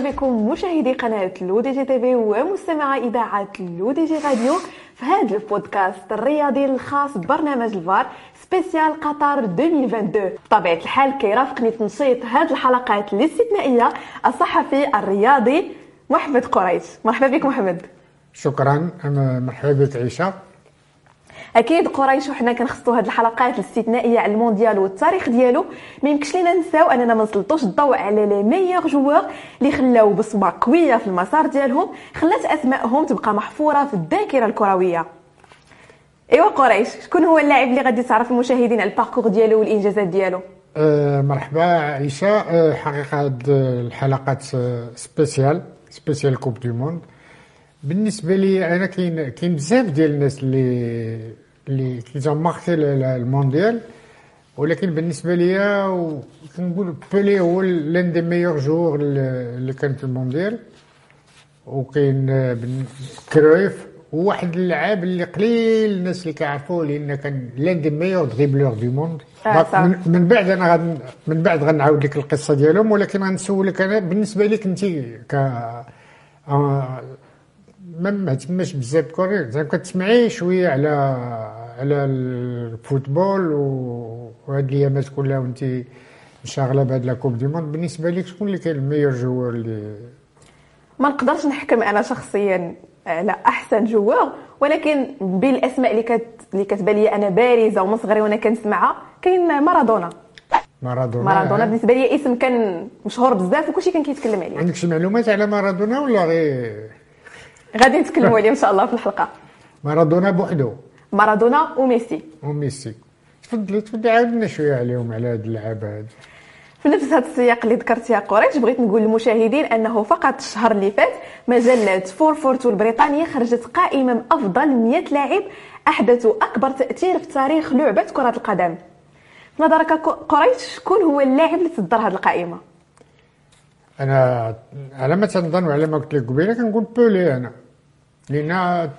مرحبا بكم مشاهدي قناة L'ODJ TV ومستمعي إذاعة L'ODJ Radio. في هذا البودكاست الرياضي الخاص ببرنامج الفار spécial قطر 2022 بطبيعة الحال كيرافقني تنشيط هذه الحلقات الاستثنائية الصحفي الرياضي محمد قريش. مرحبا بك محمد. شكرا. مرحبا بك عيشه أكيد قريش وحنا كنخصو هاد الحلقات الاستثنائية على المونديال والتاريخ ديالو. ما يمكنش لينا نساو أننا ما نسلطوش الضوء على les meilleurs joueurs اللي خلاو بصمه قوية في المسار ديالهم خلات أسمائهم تبقى محفورة في الذاكرة الكروية. إيوا قريش شكون هو اللاعب اللي غادي تعرف المشاهدين على ال parcours ديالو والإنجازات ديالو؟ أه مرحبا عيشه أه حقيقة هاد الحلقات spécial spécial Coupe du Monde بالنسبة لي أنا كاين كاين بزاف ديال الناس اللي اللي qui ont marqué المونديال ولكن بالنسبة ليا كنقول بيلي هو l'un des meilleurs joueurs اللي كان في المونديال وكاين كرويف هو واحد اللاعب اللي قليل الناس اللي كيعرفوه لأن كان l'un des meilleurs dribbleurs du monde. من بعد أنا غد من بعد غنعاود لك القصة ديالهم ولكن غنسولك أنا بالنسبة لك انت ك ما ما تماش بزاف كوري زعما كتسمعي شوية على على ال football وهاد الأيامات كلها وانت مشاغلة بهاد la Coupe du Monde. بالنسبة لك شكون اللي كاين ال meilleur joueur اللي ما نقدرش نحكم أنا شخصيا على أحسن joueur ولكن بين الأسماء اللي كت اللي كتبان لي أنا بارزة ومن صغري وأنا كنسمعها كاين مارادونا. مارادونا مارادونا بالنسبة لي اسم كان مشهور بزاف وكلشي كان كيتكلم عليه. عندك شي معلومات على مارادونا ولا غير؟ غادي نتكلموا عليه إن شاء الله في الحلقة. مارادونا بوحدو. مارادونا وميسي وميسي تفضلي تفضلي عاود لنا شوية عليهم على هاد اللعابة هاد. في نفس هذا السياق اللي ذكرت يا قريش بغيت نقول للمشاهدين أنه فقط الشهر اللي فات مجله FourFourTwo البريطانية خرجت قائمه من أفضل 100 لاعب احدثوا أكبر تأثير في تاريخ لعبة كرة القدم. في نظرك قريش شكون هو اللاعب اللي تصدر هذه القائمة؟ أنا على ما تنظن وعلى ما قلت لك قبيلة كنقول بيلي أنا. لأن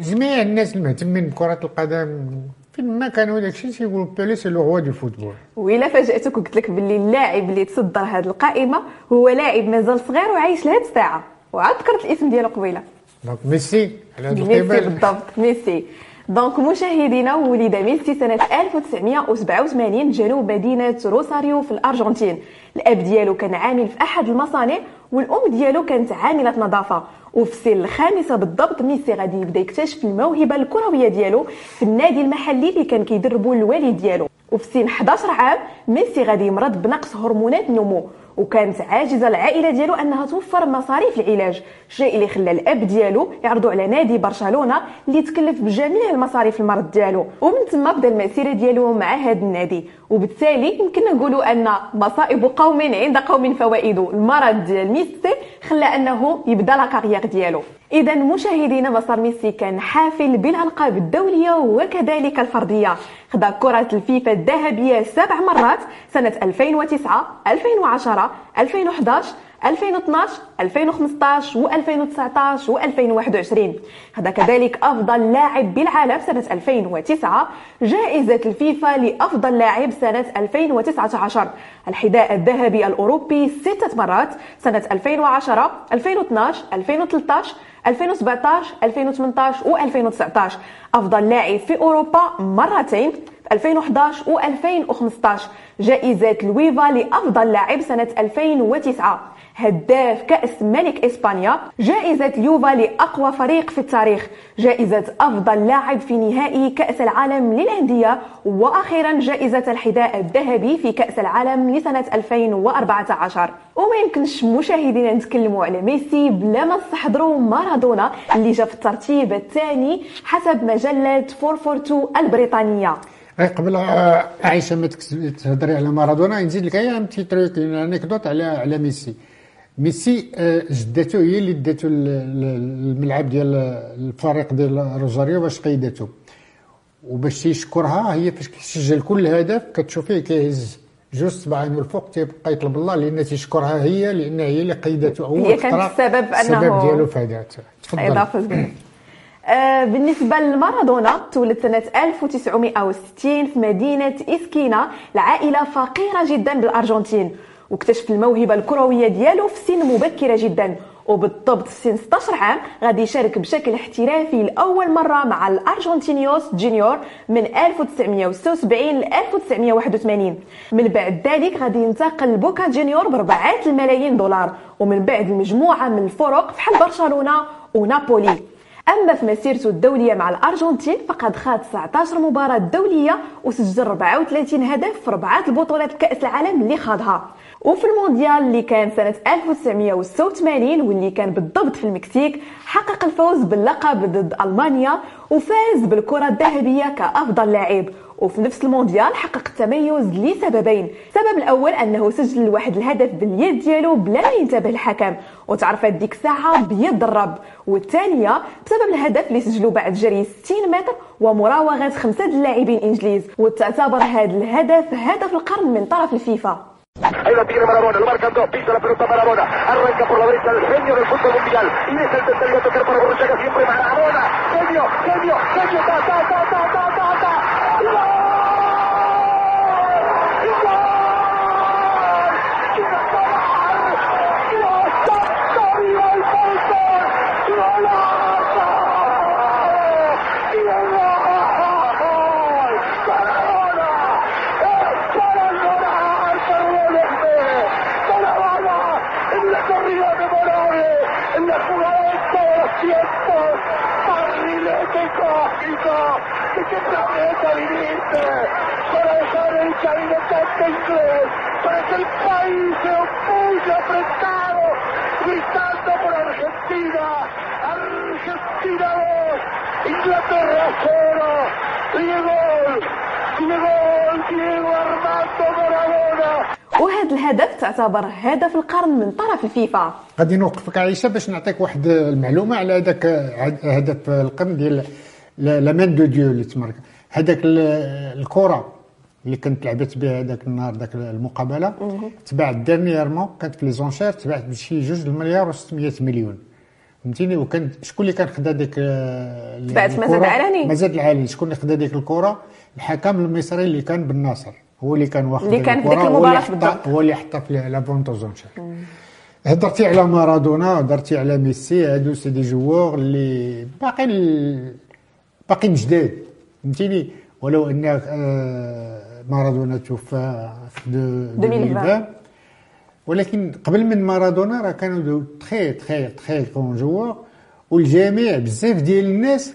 جميع الناس المهتمين بكرة القدم فين ما كانوا داك الشيء تيقولوا بيلي c'est le roi du football وإلا فاجأتك وقلت لك باللي اللاعب اللي تصدر هذه القائمة هو لاعب مازال صغير وعايش لهاد الساعة. وعاد ذكرت الاسم ديالو قبيلة. donc ميسي على هذا ميسي بالضبط ميسي. donc مشاهدينا ولد ميسي سنة 1987 جنوب مدينة روساريو في الأرجنتين. الأب ديالو كان عامل في أحد المصانع والأم ديالو كانت عاملة نظافة. وفي السن الخامسة بالضبط ميسي غادي يبدأ يكتشف الموهبة الكروية ديالو في النادي المحلي اللي كان كيدربو الوالد ديالو. وفي سن 11 عام ميسي غادي يمرض بنقص هرمونات النمو وكانت عاجزة العائلة ديالو أنها توفر مصاريف العلاج. الشيء اللي خلى الأب ديالو يعرضو على نادي برشلونة اللي تكلف بجميع المصاريف المرض ديالو. ومن ثم بدأ المسيره ديالو مع هذا النادي. وبالتالي يمكن نقولوا أن مصائب قوم عند قوم فوائد. المرض ديال ميسي خلى أنه يبدأ لا كارير ديالو. اذا مشاهدينا مسار ميسي كان حافل بالألقاب الدولية وكذلك الفردية. خدا كرة الفيفا الذهبية سبع مرات سنة 2009 2010 2011 2012 2015 و2019 و2021 هذا كذلك أفضل لاعب بالعالم سنة 2009 جائزة الفيفا لأفضل لاعب سنة 2019 الحذاء الذهبي الأوروبي ستة مرات سنة 2010 2012 2013 2017 2018 و2019 أفضل لاعب في أوروبا مرتين 2011 و2015 جائزة لويفا لأفضل لاعب سنة 2009 هداف كأس ملك إسبانيا. جائزة يوفا لأقوى فريق في التاريخ. جائزة أفضل لاعب في نهائي كأس العالم للأندية. وأخيرا جائزة الحذاء الذهبي في كأس العالم لسنة 2014 وما يمكنش مشاهدينا نتكلموا على ميسي بلا ما نستحضروا مارادونا اللي جا في الترتيب الثاني حسب مجلة 442 البريطانية. قبل عائشه ما تهضري على مارادونا نزيد لك غير un petit truc anecdote على على ميسي. ميسي آه، جدته هي اللي داتو الملعب ديال الفريق ديال روزاريو باش قيدته وباش يشكرها هي فاش كيسجل كل هدف كتشوفيه كيهز جوج صباعين الفوق تيبقى يطلب الله لأن تيشكرها هي لأن هي اللي قيدته اول هي كانت السبب أنه السبب ديالو في هذا تفضل. آه، بالنسبة لمارادونا تولد سنة 1960 في مدينة إسكينا. لعائلة فقيرة جدا بالأرجنتين. واكتشف الموهبة الكروية ديالو في سن مبكرة جدا. وبالضبط في سن 16 عام غادي يشارك بشكل احترافي لأول مرة مع الأرجنتينيوس جونيور من 1976 ل 1981 من بعد ذلك غادي ينتقل لبوكا جونيور بربعات الملايين دولار. ومن بعد المجموعه من الفرق فحال برشلونة ونابولي. أما في مسيرته الدولية مع الأرجنتين فقد خاض 19 مباراة دولية وسجل 34 هدف في اربعه البطولات كأس العالم اللي خاضها. وفي المونديال اللي كان سنة 1986 واللي كان بالضبط في المكسيك حقق الفوز باللقب ضد ألمانيا وفاز بالكرة الذهبية كأفضل لاعب. وفي نفس المونديال حقق التميز لسببين. السبب الأول أنه سجل واحد الهدف باليد ديالو بلا ما ينتبه الحكم وتعرفت ديك الساعة بيد الرب. والثانية بسبب الهدف اللي سجلو بعد جري 60 متر ومراوغة خمسة اللاعبين انجليز وتعتبر هذا الهدف هدف القرن من طرف الفيفا. Ahí lo tiene Marabona, lo marcan dos, pisa la pelota Marabona, arranca por la derecha el genio del fútbol mundial, y es el tercero a tocar para Borruchaga, siempre Marabona, genio, genio, genio, ta, ta, ta, ta, ta, jugada de todos tiempos cósmico. ¿De qué planeta? Para dejar el camino tanto inglés, para que el país se opulle apretado, gritando por Argentina. Argentina 2, Inglaterra 0. Diego, Diego, Diego Armando Maradona. وهذا الهدف تعتبر هدف القرن من طرف الفيفا. غادي نوقفك عائشه باش نعطيك واحد المعلومة على هذاك هدف القرن ديال la main de Dieu اللي ت marqué هذاك الكرة اللي كانت لعبت بها هذاك النهار ذاك المقابلة تباعت dernièrement كانت في les enchères تباعت بشي جوج المليار و600 مليون. فهمتيني؟ وكان شكون اللي كان خدا ديك تباعت مزاد العلني. مزاد العلني. شكون اللي خدا ديك الكرة؟ الحكم المصري اللي كان بالناصر. هو اللي كان واخد اللي كان ديك المباراه بالضبط هو اللي حطها في les enchères هضرتي على مارادونا هضرتي على ميسي هادو c'est des joueurs اللي باقيين باقيين جداد فهمتيني؟ ولو أن آه، مارادونا توفى في 2020 ولكن قبل من مارادونا راه كانوا de très très très grands joueurs. والجميع بزاف ديال الناس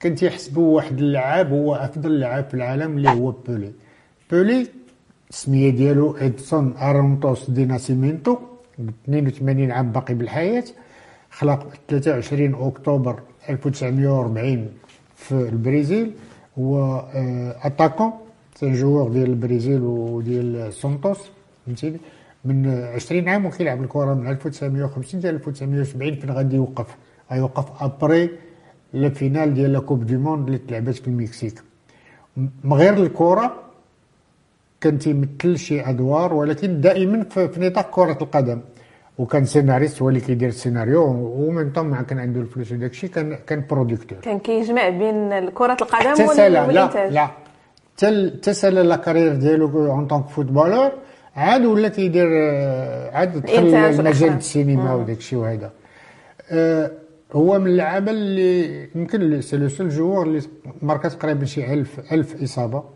كان تيحسبوا واحد اللاعب هو أفضل لاعب في العالم اللي هو بيلي. بيلي السميه ديالو ادسون ارانتس دو ناسيمينتو 82 عام باقي بالحياة خلق 23 اكتوبر 1940 في البرازيل هو attaquant c'est joueur ديال البرازيل وديال سانتوس فهمتيني من 20 عام وكيلعب الكره من 1950 حتى 1970 فين غادي يوقف غيوقف après la finale ديال la Coupe du Monde اللي تلعبت في المكسيك من غير الكره كان تيمثل شي أدوار ولكن دائما في نطاق كرة القدم. وكان سيناريست هو اللي كيدير السيناريو ومن ثم كان عنده الفلوس وداك الشيء كان كان producteur كان كيجمع بين كرة القدم والإنتاج. لا. لا تسال la carrière ديالو en tant que footballeur عاد ولا كيدير عاد دخل المجال السينما وداك الشيء وهذا. أه هو من اللعابه اللي يمكن c'est le seul joueur اللي ماركات تقريبا شي 1000 1000 إصابة.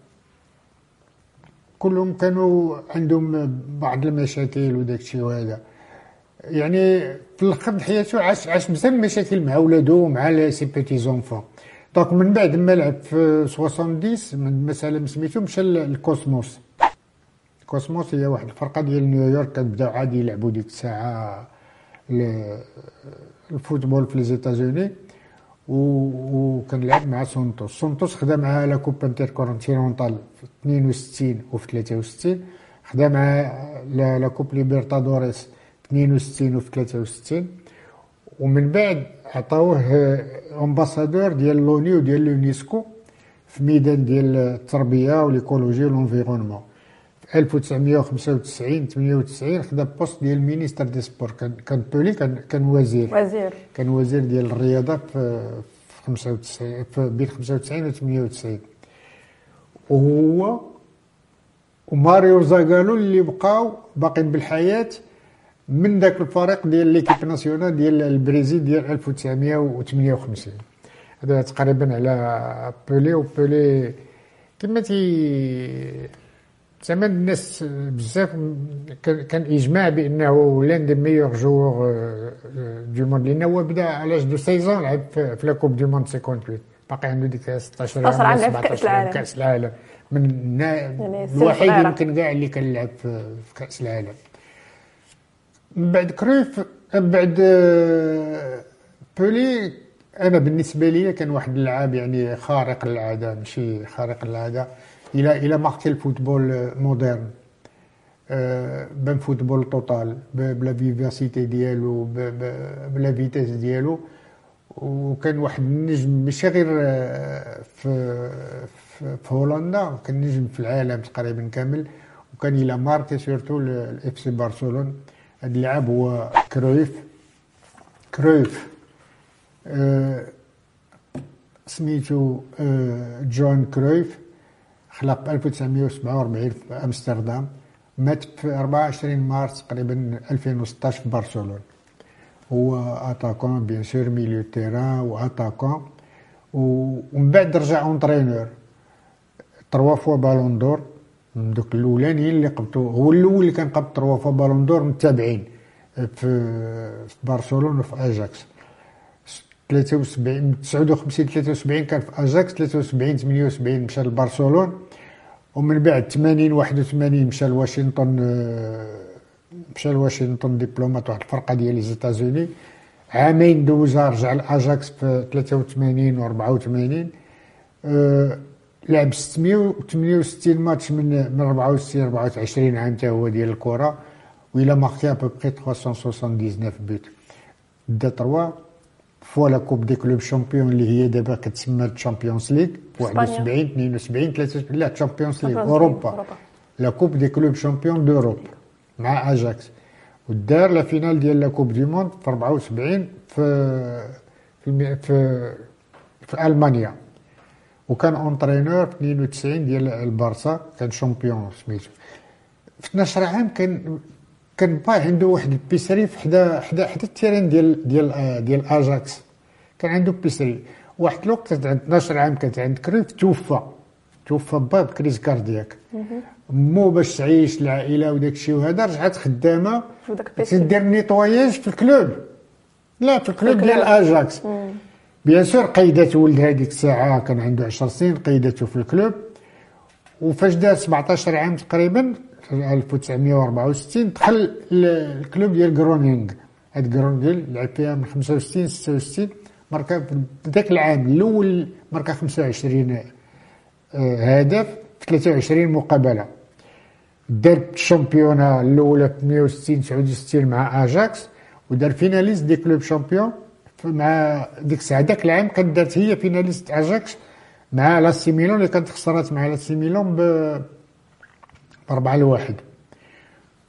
كلهم كانوا عندهم بعض المشاكل وداك الشيء وهذا. يعني في الآخر حياته عاش عاش بزاف المشاكل مع ولادو ومع ses petits-enfants. Donc من بعد ما لعب في 70 من مسألة سميتو مشى للكوسموس. الكوسموس هي واحد الفرقة ديال نيويورك كتبداو عادي يلعبوا ديك الساعة le football في les États-Unis وكان لعب مع Santos. Santos خدا معاه la Coupe intercontinentale في 62 وفي 63 خدا معاه la Copa Libertadores 62 وفي 63 ومن بعد عطاوه ambassadeur ديال l'ONU وديال اليونسكو في ميدان ديال التربية و l'écologie و l'environnement في 1995 98 خدا poste ديال ministre des sports. كان كان بولي كان كان وزير. وزير. كان وزير ديال الرياضة في 95 في بين 95 و 98 وهو وماريو زاغالو اللي بقاو باقيين بالحياة من ذاك الفريق ديال l'équipe nationale ديال البرازيل ديال 1958 هذا تقريبا على بولي وبولي كما تي زعما الناس بزاف كان إجماع بأنه l'un des meilleurs joueurs du monde لأنه هو بدأ على deux saisons لعب في la Coupe du monde 58 باقي عنده ديك 16 16 عام عام لعب في كأس العالم. كأس العالم. من يعني الوحيد. يمكن كاع اللي كان لعب في كأس العالم. من بعد كرويف من بعد آه، بولي أنا بالنسبة لي كان واحد اللاعب يعني خارق للعاده ماشي خارق للعاده إلى إلى ماركي الفوتبول مودرن آه، بان فوتبول توتال ب- بلا فيفاسيتي ديالو ب la vitesse ديالو وكان واحد النجم ماشي غير في في في هولندا كان نجم في العالم تقريبا كامل وكان il a marqué surtout ال FC برشلونه هذا اللاعب هو كرويف كرويف آه، سميتو آه، Johan Cruyff خلق 1947 في أمستردام مات في 24 مارس تقريبا 2016 في برشلونة. هو attaquant bien sûr milieu terrain و attaquant. ومن بعد رجع entraîneur. Trois fois Ballon d'Or. من دوك الأولانيين اللي قبطو هو الأول اللي كان قبط trois fois Ballon d'Or متابعين. في في برشلونة وفي اجاكس 73 59 73 كان في أجاكس 73 78 مشى لبرشلونة ومن بعد 80 81 مشى لواشنطن آه، مشى لواشنطن Diplomats واحد الفرقة ديال les États-Unis عامين دوزها رجع لأجاكس في 83 و 84 آه، لعب 668 ماتش من من 64 24 عام تا هو ديال الكرة و il a marqué à peu près 379 buts. دا 3 fois la Coupe des clubs champions اللي هي دابا كتسمى Champions League في إسبانيا. 71 72 73 la Champions League اوروبا. La Coupe des clubs champions d'Europe مع اجاكس ودار la finale ديال la Coupe du monde في 74 في في في, في المانيا وكان entraîneur في 92 ديال البارسا كان champion سميتو في 12 عام كان كان با عنده واحد ال épicerie في حدا حدا حدا le terrain ديال ديال آه، ديال اجاكس كان عنده بيسري واحد الوقت كانت عند 12 عام كانت عند كريف توفى. توفى با بكريز كاردياك. مو باش تعيش العائلة وداك الشيء وهذا رجعت خدامة. تدير نيطواياج في الكلوب. لا في الكلوب. ديال اجاكس بيان سور قيدته ولد هذيك الساعة كان عنده 10 سنين قيدته في الكلوب. وفاش دار 17 عام تقريبا 1964 دخل الكلوب ديال جرونينغ هاد جرونينغ لعب فيها من 65 66 ماركا ذاك العام الأول ماركا 25 آه، هدف في 23 مقابلة. دار le championnat الأولى في 160 69 مع اجاكس ودار finaliste des clubs champions. مع ديك الساعة ذاك العام كانت دارت هي finaliste اجاكس مع l'AC Milan اللي كانت خسرات مع l'AC Milan ب 4 لواحد.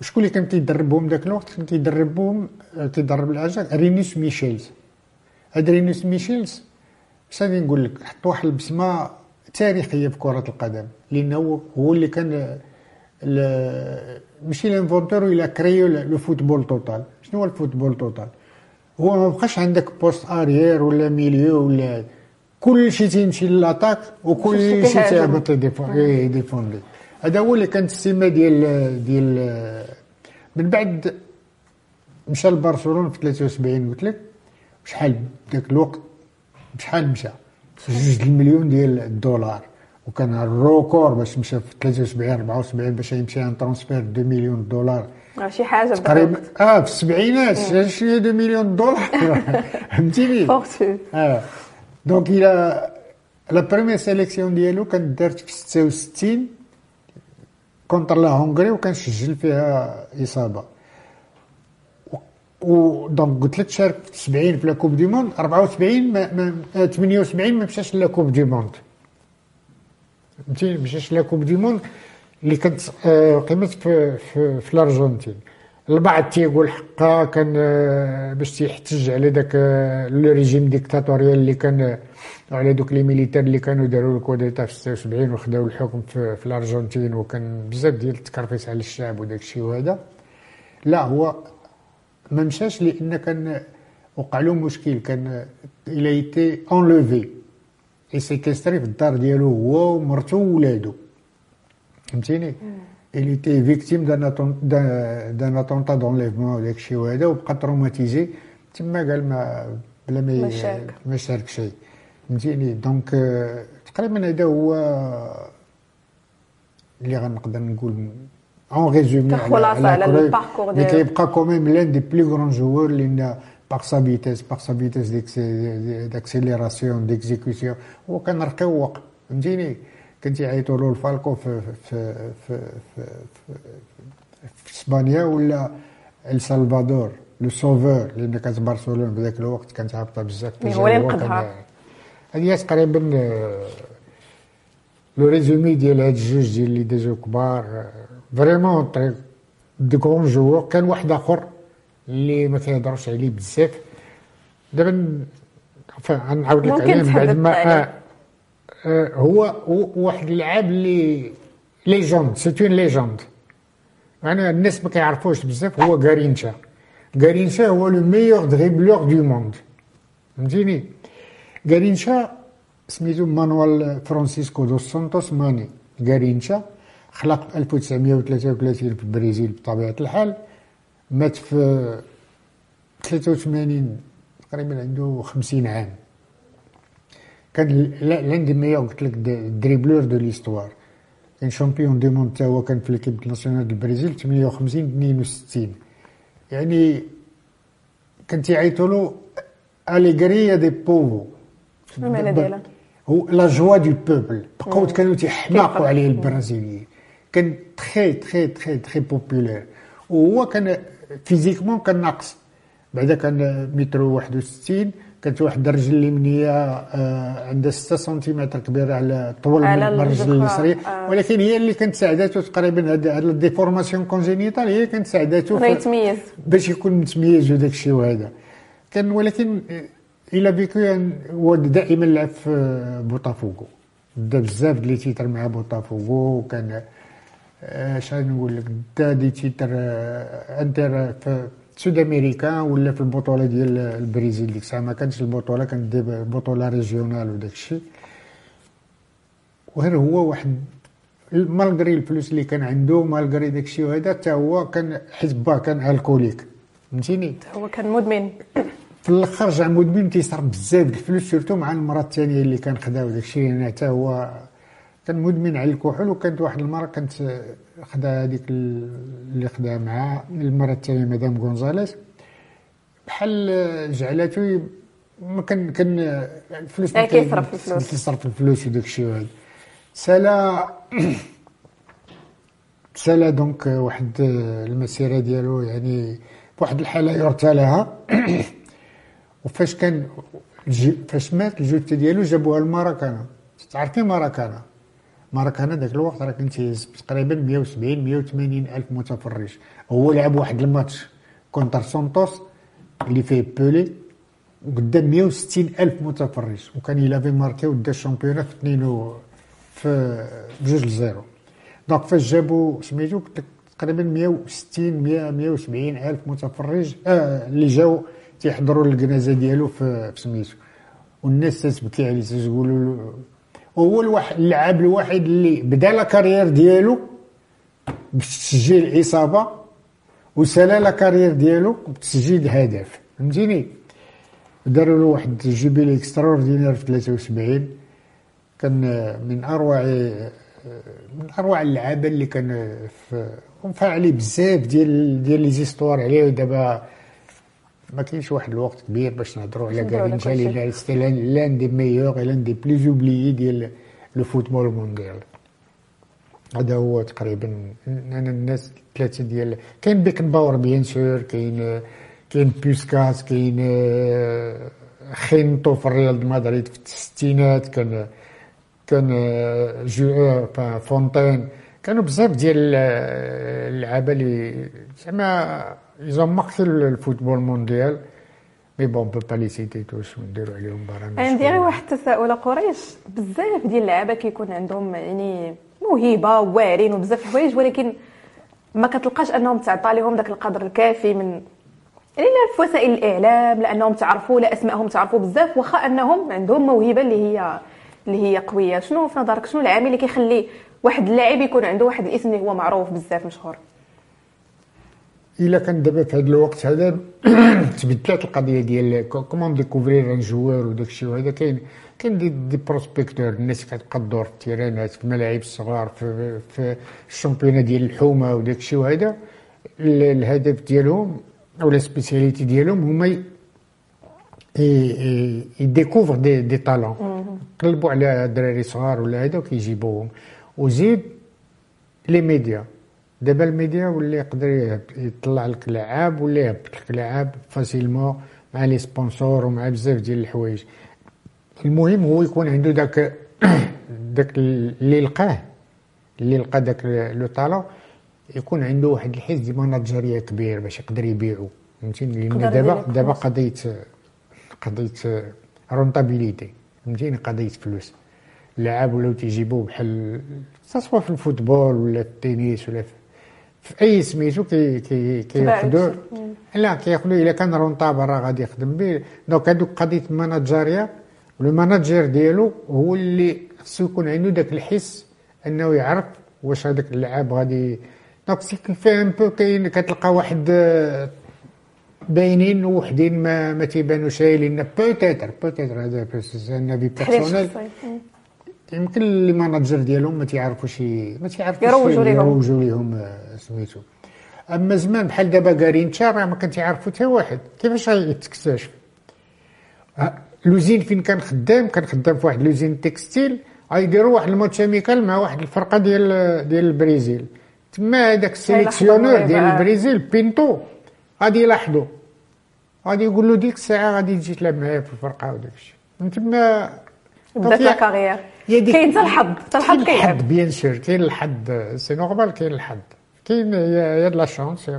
وشكون اللي كان كيدربهم ذاك الوقت؟ كان كيدربهم آه، كيدرب الاجاكس رينيس ميشيلز. هاد رينيس ميشيلز غادي نقول لك حط واحد البصمه تاريخية في كرة القدم لأنه هو اللي كان ال- ماشي l'inventeur il a créé le football total. شنو هو le football total؟ هو ما بقاش عندك poste arrière ولا milieu ولا كل شيء تيمشي ل l'attaque وكل شي شيء. تيهبط يديفون- يديفوندي. هذا هو اللي كانت السمة ديال ديال من بعد مشى لبرشلونة في 73 قلت لك شحال ذاك الوقت بشحال مشى؟ جوج المليون ديال الدولار. وكان ال record باش مشى في 73 74 باش يمشي un transfert 2 مليون دولار. آه، شي حاجة تقريبا. آه في السبعينات. شنو 2 مليون دولار. فهمتيني؟ آه. donc il a la première sélection ديالو كانت دارت في 66 contre la Hongrie وكان سجل فيها اصابه و donc قلت لك شارك في 70 في la Coupe du monde 74 ما ما 78 ما مشاش la Coupe du monde فهمتي مشاش la Coupe du monde اللي كانت قيمت في في, في الارجنتين البعض تيقول حقا كان آه، باش تيحتج على داك آه، le régime dictatorial اللي كان على دوك les militaires اللي كانوا داروا ال coup d'état في 76 وخداو الحكم في, في الأرجنتين وكان بزاف ديال التكرفيس على الشعب وداك الشيء وهذا. لا هو ما مشاش لأن كان وقع له مشكل كان il a été enlevé et séquestré في الدار ديالو هو ومرته وولادو فهمتيني؟ Il était victime d'un attentat d'enlèvement وداك الشيء وهذا وبقى traumatisé تما قال ما بلا ما ما شارك شيء فهمتيني donc تقريبا هذا هو اللي غنقدر نقول en résumé خلاصه على ال parcours ديالو كيبقى quand même l'un des plus grands joueurs لأن par sa vitesse par sa vitesse d'accélération d'exécution هو كان رقيق فهمتيني كنت يعيطوا له الفلاكو في في في في, في, في إسبانيا ولا El Salvador le sauveur لأن كانت برشلونه بذاك الوقت كانت هابطه بزاف هو اللي نقذها هذه تقريبا le résumé ديال هاد الجوج ديال اللي دازو كبار vraiment des grands joueurs كان واحد آخر اللي ما كيهضروش عليه بزاف. دابا غنعاود لك عليه من بعد ما آه هو واحد اللاعب اللي légende c'est une légende يعني الناس ما كيعرفوش بزاف هو غارينشا. غارينشا هو le meilleur dribbleur du monde فهمتيني؟ غارينشا سميتو مانويل فرانسيسكو دوس سانتوس ماني. غارينشا خلق 1933 في البرازيل بطبيعة الحال. مات في 83 تقريبا عنده 50 عام. كان l'un des meilleurs قلت لك dribbleurs de l'histoire كان champion du monde تا هو كان في l'équipe nationale du البرازيل 58 62 يعني كان تيعيطوا له Alegria do Povo؟ هو la joie du peuple بقاو كانوا تيحماقوا عليه البرازيليين كان très très très très populaire وهو كان physiquement كان ناقص بعدا كان متر 61 كانت واحد الرجل اليمنية آه عندها 6 سنتيمتر كبيره على طول من الرجل اليسري. آه. ولكن هي اللي كانت ساعدته تقريبا هاد ال déformation congénitale هي كانت ساعدته يتميز. باش يكون متميز وداك الشيء وهذا. كان ولكن il a vécu هو دائما لعب في بوتافوغو دا بزاف ديال titres مع بوتافوغو وكان اش نقول لك دا des titres entre في sud أمريكا ولا في البطولة ديال البرازيل ديك الساعة؟ ما كانتش البطولة كانت بطولة régionale وداك الشيء. وغير هو واحد malgré الفلوس اللي كان عنده malgré داك الشيء وهذا حتى هو كان حيت كان alcoolique فهمتيني؟ هو كان مدمن. في الآخر رجع مدمن تيصرف بزاف الفلوس surtout مع المراه الثانية اللي كان خداو داك الشيء. يعني حتى هو كان مدمن على الكحول وكانت واحد المرة كانت خدا هذيك اللي خدا معاه المرة الثانية مدام غونزاليس. بحال جعلته ما كان كان الفلوس كيصرف الفلوس. كيصرف الفلوس وداك الشيء هذا سالا سالا دونك واحد المسيرة ديالو يعني بواحد الحالة يرثى لها وفاش كان فاش مات الجثة ديالو جابوها لماراكانا. تعرفي ماراكانا ماراكانا ذاك الوقت راه كنت تقريبا 170 180 ألف متفرج. هو لعب واحد الماتش contre سانتوس اللي فيه بيلي وقدام 160 ألف متفرج. وكان il avait marqué ودا ال championnat في 2 في بجوج ل zéro. donc فاش جابوا سميتو تقريبا 160 100 170 ألف متفرج آه اللي جاو تيحضروا الجنازة ديالو في سميتو. والناس تتبكي عليه تقولوا هو الواحد اللاعب الوحيد اللي بدأ la carrière ديالو بتسجيل إصابة وسالا la carrière ديالو بتسجيل هدف. فهمتيني؟ داروا له واحد jubilé extraordinaire في 73 كان من اروع من أروع اللعابة اللي كان في عليه بزاف ديال ديال les histoires عليه. دابا ما كاينش واحد الوقت كبير باش نهضروا على غارينشا لأن c'était l'un des meilleurs l'un des plus oubliés ديال le football mondial. هذا هو تقريبا أنا الناس ثلاثة ديال كاين بيكنباور bien sûr كاين كاين بوسكاس كاين آه، خينتو في الريال دي مدريد في الستينات كان كان آه، Just Fontaine. كانوا بزاف ديال اللعابة اللي زعما ils ont marqué le football mondial mais bon on peut pas les citer tous ونديرو عليهم برامج عندي غير واحد التساؤل قريش بزاف ديال اللعابة كيكون عندهم يعني موهبة واعرين وبزاف الحوايج ولكن ما كتلقاش أنهم تعطى لهم داك القدر الكافي من يعني لا في وسائل الإعلام لانهم تعرفوا لا اسمائهم تعرفوا بزاف واخا أنهم عندهم موهبة اللي هي اللي هي قوية. شنو في نظرك؟ شنو العامل اللي كيخلي واحد اللاعب يكون عنده واحد الاسم اللي هو معروف بزاف مشهور. إلا كان دابا في هذا الوقت هذا تبدلات القضية ديال comment découvrir un joueur وداك الشيء وهذا كاين كاين des, des prospecteurs الناس كتبقى تدور في التيرانات في الملاعب الصغار في, في ال championnat ديال الحومة وداك الشيء وهذا الهدف ديالهم أو لا spécialité ديالهم هما ils découvrent des, des talents قلبوا على دراري صغار ولا هذا وكيجيبوهم. وزيد les médias. دابا الميديا ولا يقدر يطلع لك لعاب ولا يهبط لك لعاب facilement مع les sponsors ومع بزاف ديال الحوايج. المهم هو يكون عنده داك داك اللي لقاه اللي لقى داك le talent. يكون عنده واحد الحس دي ماناجيريا كبير باش يقدر يبيعو. فهمتيني؟ لأن دابا دابا قضيه قضيه rentabilité فهمتيني؟ قضيه فلوس. اللاعب ولاو تيجيبوه بحال سواء في ال football ولا في التنس ولا في في أي سميتو كي كي كياخذوا لا كياخذوا إلا كان rentable راه غادي يخدم به donc هذوك قضية الماناجيريا و ال manager ديالو هو اللي خصو يكون عنده داك الحس أنه يعرف واش هذاك اللاعب غادي donc c'est كيفاه un peu كاين كتلقى واحد باينين وحدين ما ما تيبانوش لأن peut-être peut-être هذا avis personnel يمكن les managers ديالهم ما تيعرفوش ما تيعرفوش يروجوا لهم يروجوا لهم آه، سميتو. أما زمان بحال دابا كارينتا راه ما كان تيعرفوا حتى واحد. كيفاش يتكتشف آه، l'usine فين كان خدام؟ كان خدام في واحد l'usine textile غيديروا واحد ال match amical مع واحد الفرقة ديال ديال البرازيل تما هذاك ال sélectionneur ديال البرازيل بينتو غادي يلاحظوا غادي يقول له ديك الساعة غادي تجي تلعب معايا في الفرقة وداك الشيء. من تما بدات la carrière. كاين حتى الحظ حتى الحظ كاين الحظ bien sûr كاين الحظ c'est normal كاين الحظ. كاين هي la chance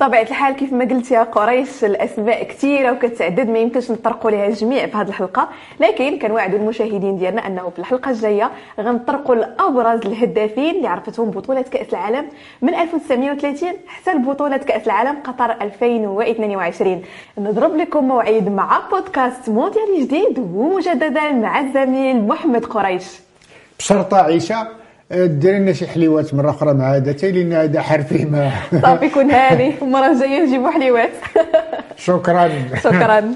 بطبيعه الحال كيف ما قلت يا قريش الاسماء كثيرة وكتعدد ما يمكنش نطرقوا لها الجميع في هذه الحلقة. لكن كنوعدوا المشاهدين ديالنا أنه في الحلقة الجاية غنطرقوا لأبرز الهدافين اللي عرفتهم بطولة كأس العالم من 1930 حتى لبطولة كأس العالم قطر 2022 نضرب لكم موعد مع بودكاست مونديالي جديد ومجددا مع الزميل محمد قريش. بشرطه عيشة دير لنا شي حليوات مرة أخرى مع هذا حتى لأن هذا حرفي ما. صافي كون هاني المره الجايه نجيبو حليوات. شكرا. شكرا.